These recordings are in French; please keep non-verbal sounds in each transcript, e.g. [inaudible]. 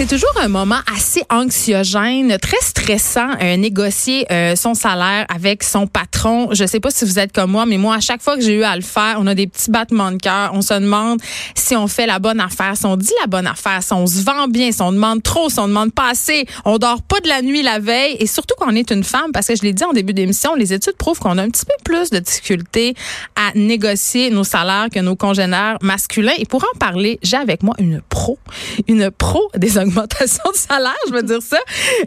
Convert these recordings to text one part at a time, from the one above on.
C'est toujours un moment assez anxiogène, très stressant, euh, négocier euh, son salaire avec son patron. Je sais pas si vous êtes comme moi, mais moi, à chaque fois que j'ai eu à le faire, on a des petits battements de cœur. On se demande si on fait la bonne affaire, si on dit la bonne affaire, si on se vend bien, si on demande trop, si on demande pas assez. On dort pas de la nuit la veille. Et surtout quand on est une femme, parce que je l'ai dit en début d'émission, les études prouvent qu'on a un petit peu plus de difficultés à négocier nos salaires que nos congénères masculins. Et pour en parler, j'ai avec moi une pro, une pro des augmentation de salaire, je veux dire ça.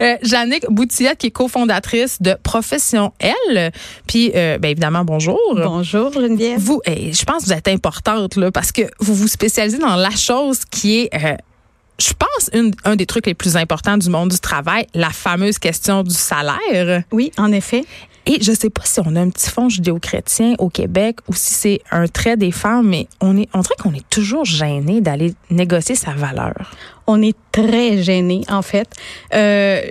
Euh, Jannick Boutillette, qui est cofondatrice de Profession L. Puis, euh, ben évidemment, bonjour. Bonjour Geneviève. Vous, eh, je pense que vous êtes importante là, parce que vous vous spécialisez dans la chose qui est... euh, je pense une, un des trucs les plus importants du monde du travail, la fameuse question du salaire. Oui, en effet. Et je sais pas si on a un petit fond judéo-chrétien au Québec ou si c'est un trait des femmes, mais on est, on dirait qu'on est toujours gêné d'aller négocier sa valeur. On est très gênés, en fait. Euh,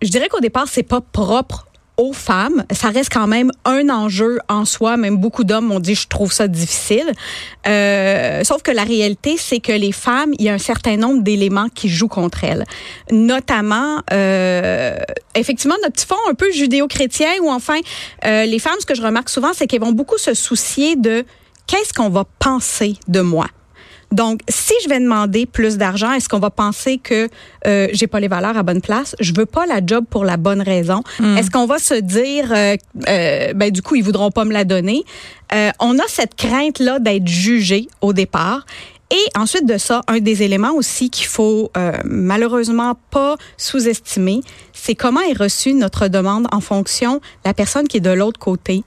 je dirais qu'au départ, c'est pas propre aux femmes. Ça reste quand même un enjeu en soi. Même beaucoup d'hommes m'ont dit, je trouve ça difficile. Euh, sauf que la réalité, c'est que les femmes, il y a un certain nombre d'éléments qui jouent contre elles. Notamment, euh, effectivement, notre petit fond un peu judéo-chrétien, ou enfin, euh, les femmes, ce que je remarque souvent, c'est qu'elles vont beaucoup se soucier de qu'est-ce qu'on va penser de moi. Donc, si je vais demander plus d'argent, est-ce qu'on va penser que euh, j'ai pas les valeurs à bonne place? Je veux pas la job pour la bonne raison. Est-ce qu'on va se dire, euh, euh, ben du coup, ils voudront pas me la donner? Euh, On a cette crainte là d'être jugé au départ. Et ensuite de ça, un des éléments aussi qu'il faut euh, malheureusement pas sous-estimer, c'est comment est reçue notre demande en fonction de la personne qui est de l'autre côté.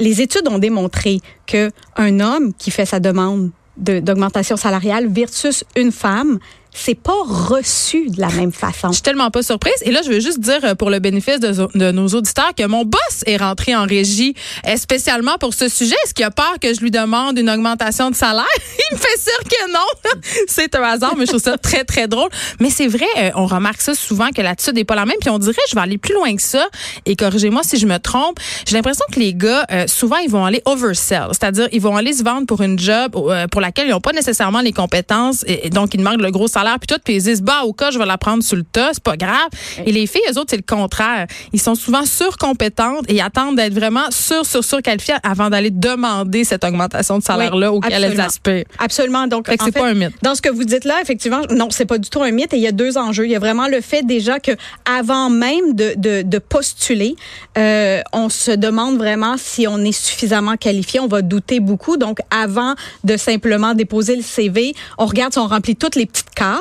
Les études ont démontré que un homme qui fait sa demande de- d'augmentation salariale versus une femme, c'est pas reçu de la même façon. Je suis tellement pas surprise. Et là, je veux juste dire euh, pour le bénéfice de, nos auditeurs que mon boss est rentré en régie euh, spécialement pour ce sujet. Est-ce qu'il a peur que je lui demande une augmentation de salaire? [laughs] Il me fait sûr que non. [laughs] c'est un hasard, mais je trouve ça très, très drôle. Mais c'est vrai, euh, on remarque ça souvent que l'attitude n'est pas la même. Puis on dirait, je vais aller plus loin que ça. Et corrigez-moi si je me trompe. J'ai l'impression que les gars, souvent, ils vont aller oversell. C'est-à-dire, ils vont aller se vendre pour une job pour laquelle ils n'ont pas nécessairement les compétences. Et donc, ils demandent le gros salaire puis tout. Puis ils se disent, bah, au cas, je vais la prendre sur le tas. C'est pas grave. Et les filles, eux autres, c'est le contraire. Ils sont souvent surcompétentes et attendent d'être vraiment sur, sur, sur qualifiées avant d'aller demander cette augmentation de salaire-là Oui, auquel elles aspirent. Absolument. Donc, c'est pas un mythe. Dans ce que vous dites là, effectivement, non, c'est pas du tout un mythe. Et il y a deux enjeux. Il y a vraiment le fait déjà que avant même de, de, de postuler, euh, on se demande vraiment si on est suffisamment qualifié. On va douter beaucoup. Donc, avant de simplement déposer le CV, on regarde si on remplit toutes les petites cases.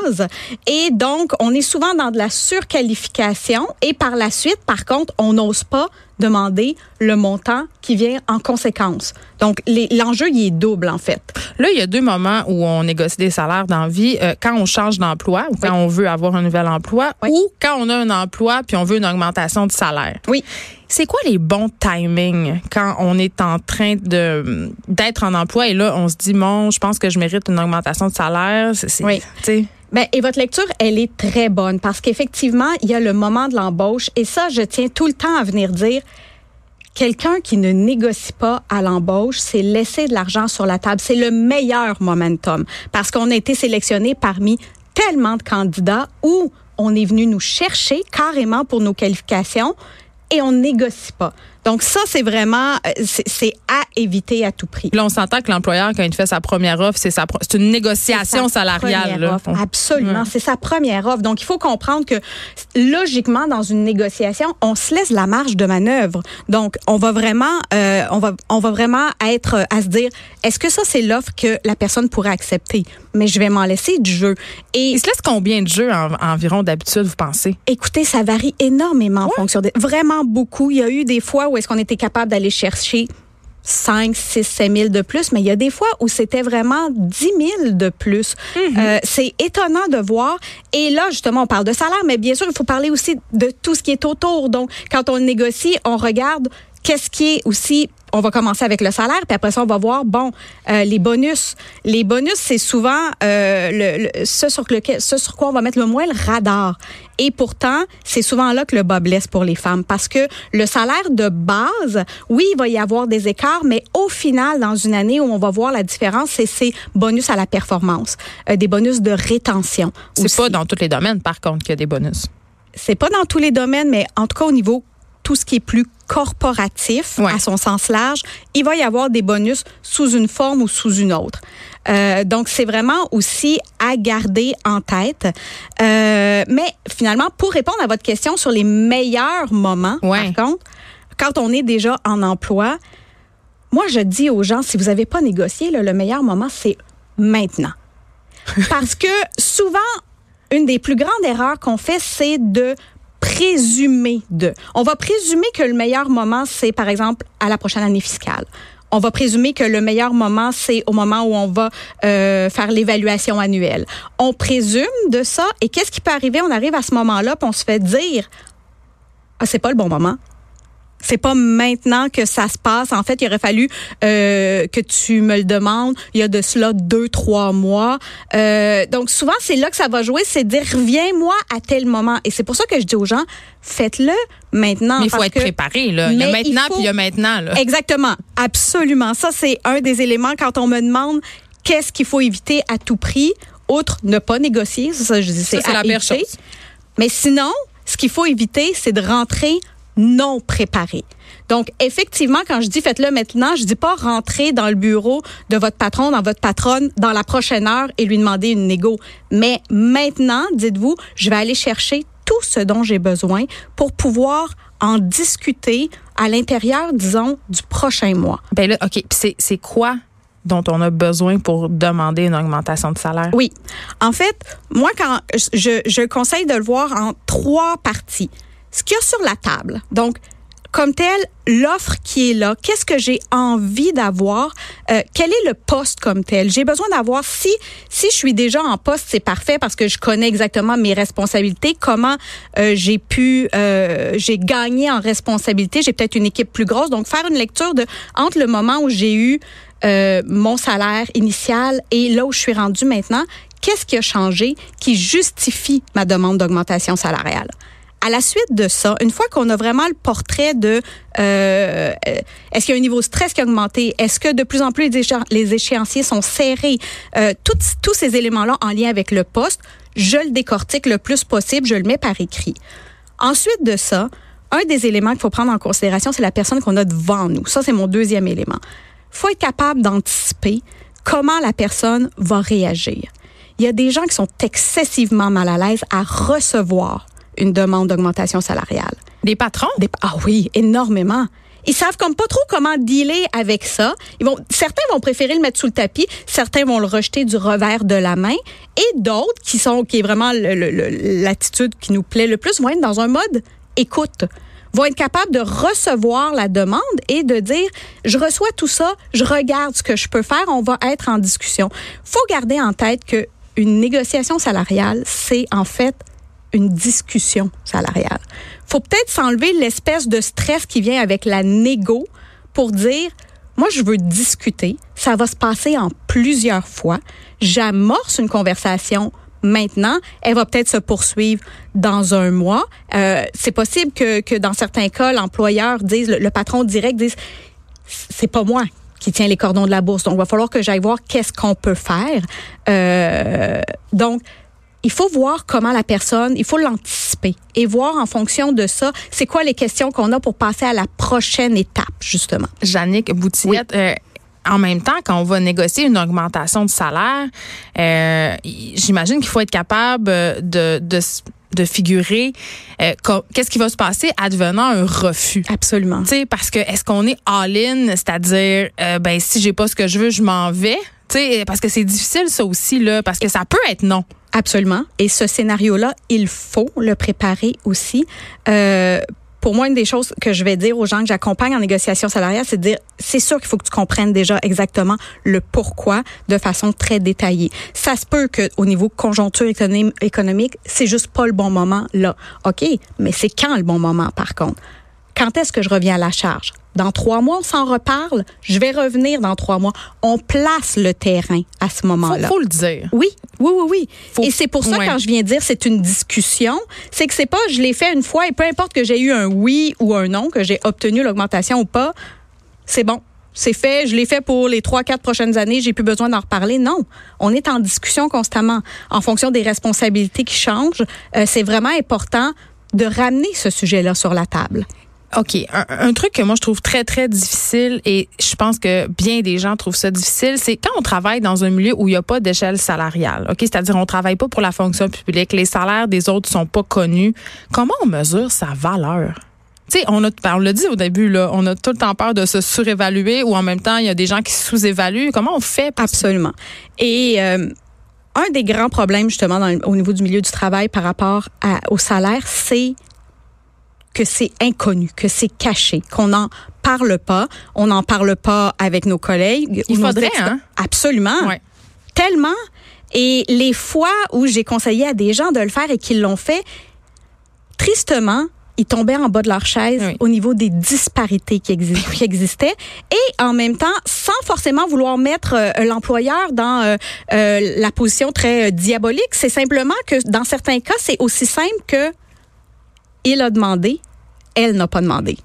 Et donc, on est souvent dans de la surqualification. Et par la suite, par contre, on n'ose pas demander le montant qui vient en conséquence. Donc, l'enjeu, il est double, en fait. Là, il y a deux moments où on négocie des salaires dans la vie. Euh, quand on change d'emploi ou quand on veut avoir un nouvel emploi Oui. ou quand on a un emploi puis on veut une augmentation de salaire. Oui. C'est quoi les bons timings quand on est en train de d'être en emploi et là on se dit bon, je pense que je mérite une augmentation de salaire. C'est- Oui. Ben, et votre lecture, elle est très bonne parce qu'effectivement, il y a le moment de l'embauche et ça, je tiens tout le temps à venir dire. Quelqu'un qui ne négocie pas à l'embauche, c'est laisser de l'argent sur la table. C'est le meilleur momentum parce qu'on a été sélectionné parmi tellement de candidats où on est venu nous chercher carrément pour nos qualifications et on négocie pas. Donc ça, c'est vraiment, euh, c'est à éviter à tout prix. Puis là, on s'entend que l'employeur, quand il fait sa première offre, c'est sa c'est une négociation sa salariale. là. offre. Absolument, c'est sa première offre. Donc il faut comprendre que logiquement dans une négociation, on se laisse la marge de manœuvre. Donc on va vraiment, euh, on va, on va vraiment être euh, à se dire, est-ce que ça c'est l'offre que la personne pourrait accepter? Mais je vais m'en laisser du jeu. Et Il se laisse combien de jeux en- environ d'habitude, vous pensez? Écoutez, ça varie énormément en fonction de vraiment beaucoup. Il y a eu des fois où est-ce qu'on était capable d'aller chercher 5, 6, 7 000 de plus, mais il y a des fois où c'était vraiment 10 000 de plus. Euh, c'est étonnant de voir. Et là, justement, on parle de salaire, mais bien sûr, il faut parler aussi de tout ce qui est autour. Donc, quand on négocie, on regarde qu'est-ce qui est aussi on va commencer avec le salaire, puis après ça, on va voir, bon, euh, les bonus. Les bonus, c'est souvent euh, le, le- ce, sur lequel, ce sur quoi on va mettre le moins le radar. Et pourtant, c'est souvent là que le bas blesse pour les femmes, parce que le salaire de base, oui, il va y avoir des écarts, mais au final, dans une année où on va voir la différence, c'est ces bonus à la performance, euh, des bonus de rétention. C'est pas dans tous les domaines, par contre, qu'il y a des bonus. C'est pas dans tous les domaines, mais en tout cas au niveau tout ce qui est plus corporatif Ouais. à son sens large, il va y avoir des bonus sous une forme ou sous une autre. Euh, donc c'est vraiment aussi à garder en tête. Euh, mais finalement, pour répondre à votre question sur les meilleurs moments, Ouais. par contre, quand on est déjà en emploi, moi je dis aux gens, si vous n'avez pas négocié, là, le meilleur moment c'est maintenant. [laughs] Parce que souvent, une des plus grandes erreurs qu'on fait, c'est de présumer de. On va présumer que le meilleur moment, c'est par exemple à la prochaine année fiscale. On va présumer que le meilleur moment, c'est au moment où on va euh, faire l'évaluation annuelle. On présume de ça et qu'est-ce qui peut arriver? On arrive à ce moment-là, puis on se fait dire, ah, c'est pas le bon moment. C'est pas maintenant que ça se passe. En fait, il aurait fallu euh, que tu me le demandes. Il y a de cela deux, trois mois. Euh, donc souvent, c'est là que ça va jouer, c'est dire reviens-moi à tel moment. Et c'est pour ça que je dis aux gens, faites-le maintenant. Mais il faut être que- préparé, là. Il y a maintenant, faut- puis il y a maintenant, là. Exactement, absolument. Ça, c'est un des éléments quand on me demande qu'est-ce qu'il faut éviter à tout prix, outre ne pas négocier. Ça, ça, je dis, c'est la pire chose. Mais sinon, ce qu'il faut éviter, c'est de rentrer non préparé. Donc, effectivement, quand je dis faites-le maintenant, je dis pas rentrer dans le bureau de votre patron, dans votre patronne, dans la prochaine heure et lui demander une négo. Mais maintenant, dites-vous, je vais aller chercher tout ce dont j'ai besoin pour pouvoir en discuter à l'intérieur, disons, du prochain mois. Ben là, OK. C'est, c'est quoi dont on a besoin pour demander une augmentation de salaire? Oui. En fait, moi, quand je, je conseille de le voir en trois parties. Ce qu'il y a sur la table. Donc, comme tel, l'offre qui est là, qu'est-ce que j'ai envie d'avoir, euh, quel est le poste comme tel? J'ai besoin d'avoir, si, si je suis déjà en poste, c'est parfait parce que je connais exactement mes responsabilités, comment euh, j'ai pu, euh, j'ai gagné en responsabilité, j'ai peut-être une équipe plus grosse. Donc, faire une lecture de entre le moment où j'ai eu mon salaire initial et là où je suis rendue maintenant, qu'est-ce qui a changé qui justifie ma demande d'augmentation salariale? À la suite de ça, une fois qu'on a vraiment le portrait de euh, est-ce qu'il y a un niveau de stress qui a augmenté, est-ce que de plus en plus les, échéan- les échéanciers sont serrés, euh, tous ces éléments-là en lien avec le poste, je le décortique le plus possible, je le mets par écrit. Ensuite de ça, un des éléments qu'il faut prendre en considération, c'est la personne qu'on a devant nous. Ça, c'est mon deuxième élément. faut être capable d'anticiper comment la personne va réagir. Il y a des gens qui sont excessivement mal à l'aise à recevoir une demande d'augmentation salariale. Des patrons? Des- ah oui, énormément. Ils savent comme pas trop comment dealer avec ça. Ils vont, certains vont préférer le mettre sous le tapis, certains vont le rejeter du revers de la main, et d'autres qui sont, qui est vraiment l'attitude qui nous plaît le plus, vont être dans un mode écoute, vont être capables de recevoir la demande et de dire, je reçois tout ça, je regarde ce que je peux faire, on va être en discussion. Faut garder en tête que une négociation salariale, c'est en fait une discussion salariale. Faut peut-être s'enlever l'espèce de stress qui vient avec la négo pour dire moi je veux discuter, ça va se passer en plusieurs fois. J'amorce une conversation maintenant, elle va peut-être se poursuivre dans un mois. Euh, c'est possible que, que dans certains cas l'employeur dise le, patron direct dise c'est pas moi qui tient les cordons de la bourse. Donc, il va falloir que j'aille voir qu'est-ce qu'on peut faire. Euh, donc, il faut voir comment la personne, il faut l'anticiper et voir en fonction de ça, c'est quoi les questions qu'on a pour passer à la prochaine étape, justement. Jannick Boutillette, euh, en même temps, quand on va négocier une augmentation de salaire, euh, j'imagine qu'il faut être capable de, de, de figurer euh, qu'est-ce qui va se passer advenant un refus. Absolument. Sais, parce que est-ce qu'on est all-in, c'est-à-dire, euh, ben si j'ai pas ce que je veux, je m'en vais? Sais, parce que c'est difficile ça aussi là, parce que ça peut être non. Absolument. Et ce scénario-là, il faut le préparer aussi. Euh, pour moi, une des choses que je vais dire aux gens que j'accompagne en négociation salariale, c'est de dire, c'est sûr qu'il faut que tu comprennes déjà exactement le pourquoi de façon très détaillée. Ça se peut que au niveau conjoncture économ- économique, c'est juste pas le bon moment là. OK, mais c'est quand le bon moment par contre? Quand est-ce que je reviens à la charge? Dans trois mois, on s'en reparle. Je vais revenir dans trois mois. On place le terrain à ce Faut, moment-là. faut le dire. Oui, oui, oui, oui. Faut- et c'est pour ça, ouais. quand je viens dire c'est une discussion, c'est que c'est pas je l'ai fait une fois et peu importe que j'ai eu un oui ou un non, que j'ai obtenu l'augmentation ou pas, c'est bon. C'est fait, je l'ai fait pour les trois, quatre prochaines années, j'ai plus besoin d'en reparler. Non, on est en discussion constamment. En fonction des responsabilités qui changent, euh, c'est vraiment important de ramener ce sujet-là sur la table. OK. Un, truc que moi, je trouve très, très difficile et je pense que bien des gens trouvent ça difficile, c'est quand on travaille dans un milieu où il n'y a pas d'échelle salariale. OK? C'est-à-dire, on travaille pas pour la fonction publique. Les salaires des autres sont pas connus. Comment on mesure sa valeur? Tu sais, on a, ben, on l'a dit au début, là, on a tout le temps peur de se surévaluer ou en même temps, il y a des gens qui sous-évaluent. Comment on fait? pour- Absolument. Et euh, un des grands problèmes justement dans au niveau du milieu du travail par rapport à- au salaire, c'est que c'est inconnu, que c'est caché, qu'on n'en parle pas, on n'en parle pas avec nos collègues. Il faudrait, hein? Absolument. Ouais. Tellement. Et les fois où j'ai conseillé à des gens de le faire et qu'ils l'ont fait, tristement, ils tombaient en bas de leur chaise Oui. au niveau des disparités qui, exi- qui existaient et en même temps, sans forcément vouloir mettre euh, l'employeur dans euh, euh, la position très diabolique, c'est simplement que dans certains cas, c'est aussi simple que il a demandé, elle n'a pas demandé.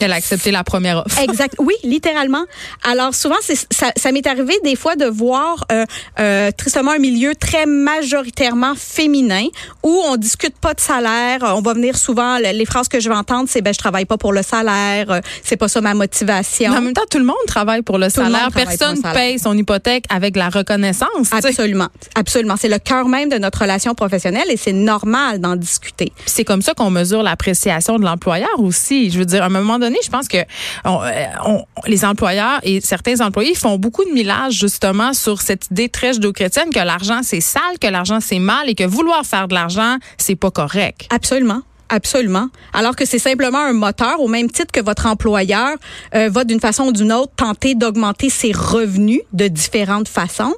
Elle a accepté la première offre. [laughs] Exact. Oui, littéralement. Alors souvent, ça, ça m'est arrivé des fois de voir euh, euh, tristement un milieu très majoritairement féminin où on discute pas de salaire. On va venir souvent le- les phrases que je vais entendre, c'est ben je travaille pas pour le salaire, euh, c'est pas ça ma motivation. Mais en même temps, tout le monde travaille pour le Tout salaire. Personne salaire. paye son hypothèque avec la reconnaissance. tu sais. Absolument, absolument. C'est le cœur même de notre relation professionnelle et c'est normal d'en discuter. C'est comme ça qu'on mesure l'appréciation de l'employeur aussi. Je veux dire, à un moment donné, je pense que euh, les employeurs et certains employés font beaucoup de millage justement sur cette idée très judéo-chrétienne que l'argent c'est sale, que l'argent c'est mal et que vouloir faire de l'argent c'est pas correct. Absolument. Absolument. Alors que c'est simplement un moteur, au même titre que votre employeur euh, va d'une façon ou d'une autre tenter d'augmenter ses revenus de différentes façons.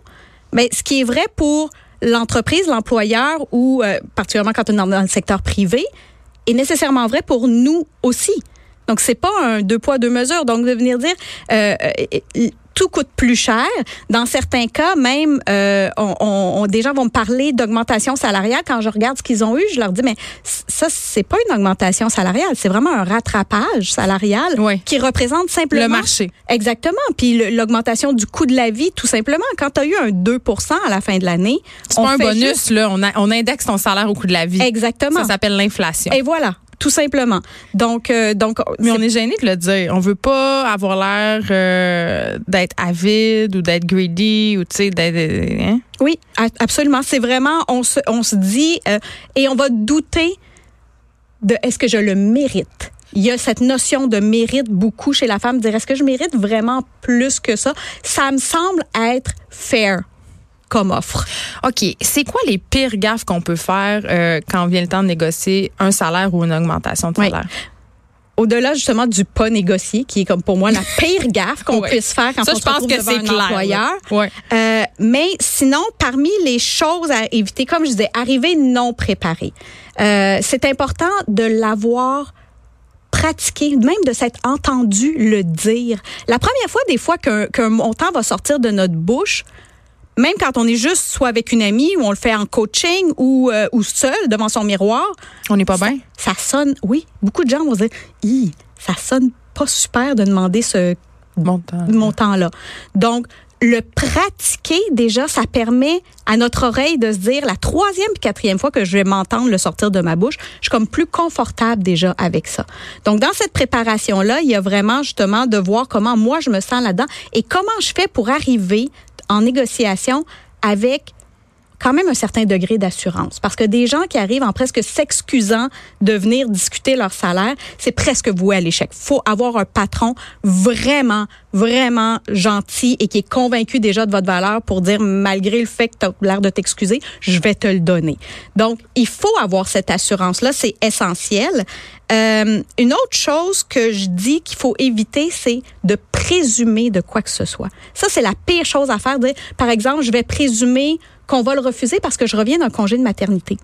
Mais ce qui est vrai pour l'entreprise, l'employeur ou euh, particulièrement quand on est dans le secteur privé, est nécessairement vrai pour nous aussi. Donc c'est pas un deux poids deux mesures. Donc de venir dire euh, euh, euh, tout coûte plus cher. Dans certains cas, même, euh, on, on- des gens vont me parler d'augmentation salariale. Quand je regarde ce qu'ils ont eu, je leur dis, mais ça, c'est pas une augmentation salariale, c'est vraiment un rattrapage salarial Oui. qui représente simplement... Le marché. Exactement. Puis l'augmentation du coût de la vie, tout simplement. Quand tu as eu un 2 à la fin de l'année, C'est pas un bonus juste- là, on, a- on indexe ton salaire au coût de la vie. Exactement. Ça s'appelle l'inflation. Et voilà, tout simplement. Donc, euh, donc Mais on est gêné de le dire. On veut pas avoir l'air euh, d'être avide ou d'être greedy ou tu sais d'être hein? Oui, absolument. C'est vraiment, on se, on se dit, euh, et on va douter de est-ce que je le mérite. Il y a cette notion de mérite beaucoup chez la femme, dire est-ce que je mérite vraiment plus que ça? Ça me semble être fair comme offre. OK, c'est quoi les pires gaffes qu'on peut faire euh, quand vient le temps de négocier un salaire ou une augmentation de Oui. salaire? Au-delà justement du pas négocié, qui est comme pour moi la [laughs] pire gaffe qu'on Ouais. puisse faire quand Ça, on je se retrouve que devant c'est un clair. employeur. Ouais. Euh, mais sinon, parmi les choses à éviter, comme je disais, arriver non préparé. Euh, c'est important de l'avoir pratiqué, même de s'être entendu le dire. La première fois, des fois, qu'un qu'un montant va sortir de notre bouche, même quand on est juste soit avec une amie ou on le fait en coaching ou, euh, ou seul devant son miroir, On n'est pas bien? ça sonne, oui, beaucoup de gens vont dire, Hi, ça sonne pas super de demander ce montant-là. Donc, le pratiquer déjà, ça permet à notre oreille de se dire la troisième et quatrième fois que je vais m'entendre le sortir de ma bouche, je suis comme plus confortable déjà avec ça. Donc dans cette préparation là, il y a vraiment justement de voir comment moi je me sens là-dedans et comment je fais pour arriver en négociation avec quand même un certain degré d'assurance. Parce que des gens qui arrivent en presque s'excusant de venir discuter leur salaire, c'est presque voué à l'échec. faut avoir un patron vraiment, vraiment gentil et qui est convaincu déjà de votre valeur pour dire, malgré le fait que tu as l'air de t'excuser, je vais te le donner. Donc, il faut avoir cette assurance-là, c'est essentiel. Euh, une autre chose que je dis qu'il faut éviter, c'est de présumer de quoi que ce soit. Ça, c'est la pire chose à faire. par exemple, je vais présumer qu'on va le refuser parce que je reviens d'un congé de maternité.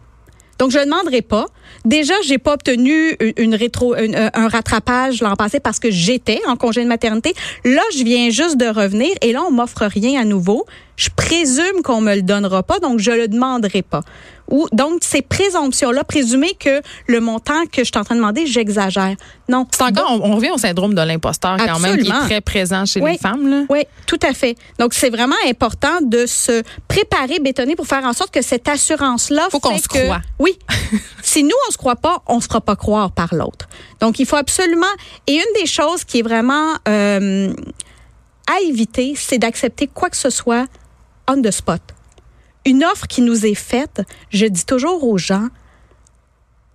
Donc, je ne demanderai pas. Déjà, j'ai pas obtenu une rétro, euh, un rattrapage l'an passé parce que j'étais en congé de maternité. Là, je viens juste de revenir et là, on m'offre rien à nouveau. Je présume qu'on me le donnera pas, donc je le demanderai pas. Ou donc ces présomptions-là, présumer que le montant que je suis en train de demander, j'exagère. Non. C'est encore, on, revient au syndrome de l'imposteur quand même, qui est très présent chez les femmes. Là. Oui, tout à fait. Donc c'est vraiment important de se préparer, bétonner pour faire en sorte que cette assurance-là. Faut qu'on se croit. Oui. [laughs] si nous on se croit pas, on se fera pas croire par l'autre. Donc il faut absolument. Et une des choses qui est vraiment euh, à éviter, c'est d'accepter quoi que ce soit on the spot. Une offre qui nous est faite, je dis toujours aux gens,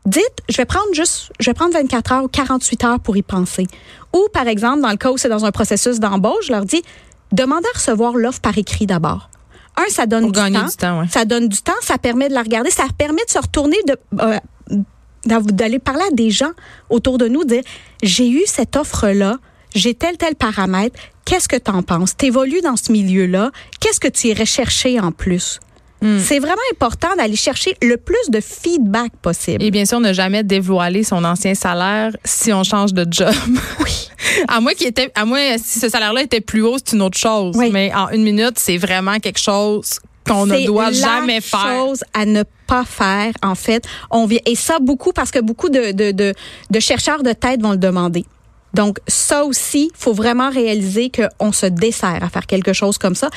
dites, je vais prendre juste, je vais prendre 24 heures ou 48 heures pour y penser. Ou, par exemple, dans le cas où c'est dans un processus d'embauche, je leur dis, demandez à recevoir l'offre par écrit d'abord. Un, ça donne du temps. Ça donne du temps, ça permet de la regarder, ça permet de se retourner, de, euh, d'aller parler à des gens autour de nous, dire, j'ai eu cette offre-là, j'ai tel, tel paramètre, qu'est-ce que tu en penses? Tu évolues dans ce milieu-là, qu'est-ce que tu irais chercher en plus? Hmm. C'est vraiment important d'aller chercher le plus de feedback possible. Et bien sûr, ne jamais dévoiler son ancien salaire si on change de job. [laughs] Oui. [laughs] à moins qu'il était, à moins si ce salaire-là était plus haut, c'est une autre chose. Mais en une minute, c'est vraiment quelque chose qu'on ne doit jamais faire. C'est chose à ne pas faire, en fait. On vient, et ça, beaucoup, parce que beaucoup de, de, de, de chercheurs de tête vont le demander. Donc, ça aussi, faut vraiment réaliser qu'on se dessert à faire quelque chose comme ça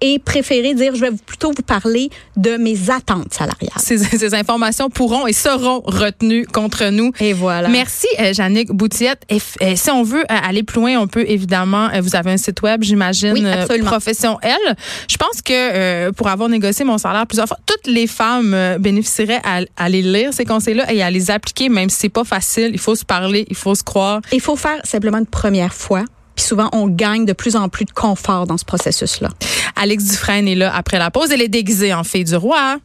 et préférer dire je vais plutôt vous parler de mes attentes salariales. [laughs] Ces, informations pourront et seront retenues contre nous. Et voilà. Merci, euh, Jannick Boutiette. Et, si on veut euh, aller plus loin, on peut évidemment, euh, vous avez un site web, j'imagine, oui, Profession L. Je pense que pour avoir négocié mon salaire plusieurs fois, toutes les femmes bénéficieraient à, aller lire ces conseils-là et à les appliquer, même si c'est pas facile. Il faut se parler, il faut se croire. Il faut faire simplement une première fois puis souvent, on gagne de plus en plus de confort dans ce processus-là. Alex Dufresne est là après la pause. Elle est déguisée en fille du roi.